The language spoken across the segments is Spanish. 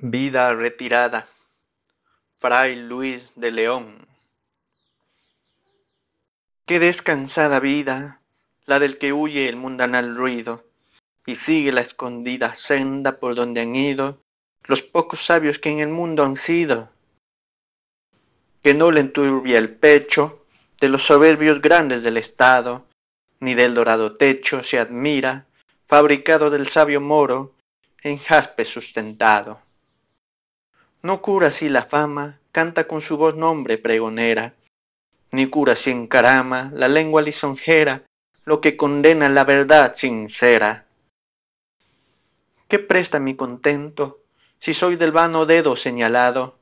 Vida retirada. Fray Luis de León. Qué descansada vida, la del que huye el mundanal ruido y sigue la escondida senda por donde han ido los pocos sabios que en el mundo han sido. Que no le enturbia el pecho de los soberbios grandes del Estado, ni del dorado techo se admira, fabricado del sabio moro, en jaspe sustentado. No cura si la fama canta con su voz nombre pregonera, ni cura si encarama la lengua lisonjera lo que condena la verdad sincera. ¿Qué presta mi contento si soy del vano dedo señalado?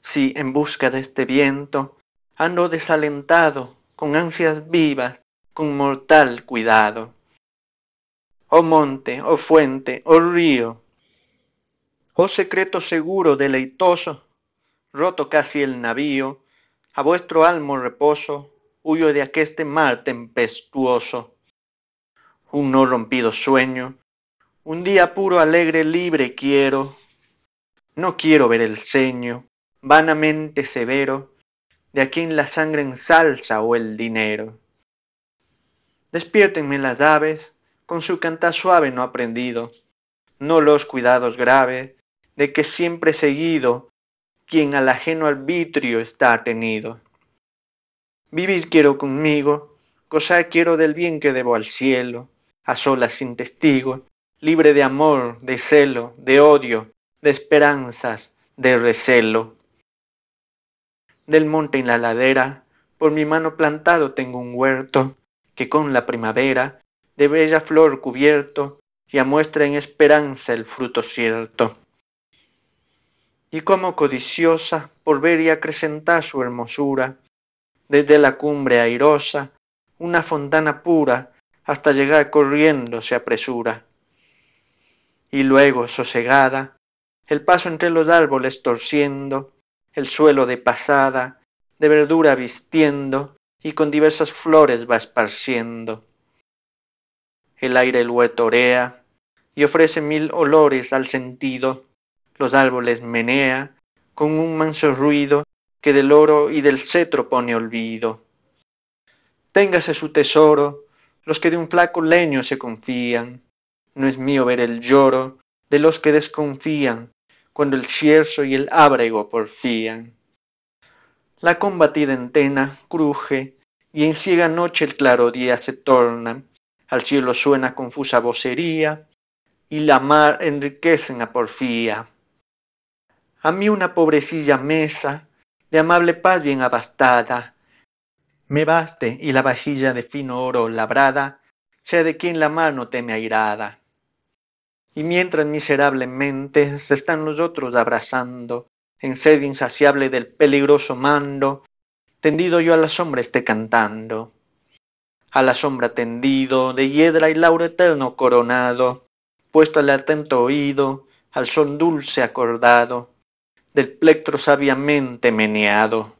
Si en busca de este viento ando desalentado, con ansias vivas, con mortal cuidado. Oh monte, oh fuente, oh río, Oh secreto seguro, deleitoso, roto casi el navío, a vuestro almo reposo, huyo de aqueste mar tempestuoso. Un no rompido sueño, un día puro, alegre, libre quiero. No quiero ver el ceño, vanamente severo, de a quien la sangre ensalza o el dinero. Despiértenme las aves, con su cantar suave no aprendido, no los cuidados graves, de que siempre seguido quien al ajeno arbitrio está tenido. Vivir quiero conmigo, gozar quiero del bien que debo al cielo, a solas sin testigo, libre de amor, de celo, de odio, de esperanzas, de recelo. Del monte en la ladera, por mi mano plantado tengo un huerto, que con la primavera, de bella flor cubierto, ya muestra en esperanza el fruto cierto y como codiciosa por ver y acrecentar su hermosura, desde la cumbre airosa, una fontana pura, hasta llegar corriendo se apresura. Y luego, sosegada, el paso entre los árboles torciendo, el suelo de pasada, de verdura vistiendo, y con diversas flores va esparciendo. El aire el huertorea y ofrece mil olores al sentido, los árboles menea con un manso ruido que del oro y del cetro pone olvido. Téngase su tesoro los que de un flaco leño se confían. No es mío ver el lloro de los que desconfían cuando el cierzo y el ábrego porfían. La combatida entena cruje y en ciega noche el claro día se torna, al cielo suena confusa vocería y la mar enriquecen a porfía. A mí una pobrecilla mesa, de amable paz bien abastada, me baste y la vajilla de fino oro labrada, sea de quien la mano teme airada. Y mientras miserablemente se están los otros abrazando, en sed insaciable del peligroso mando, tendido yo a la sombra esté cantando. A la sombra tendido, de hiedra y lauro eterno coronado, puesto al atento oído, al sol dulce acordado, del plectro sabiamente meneado.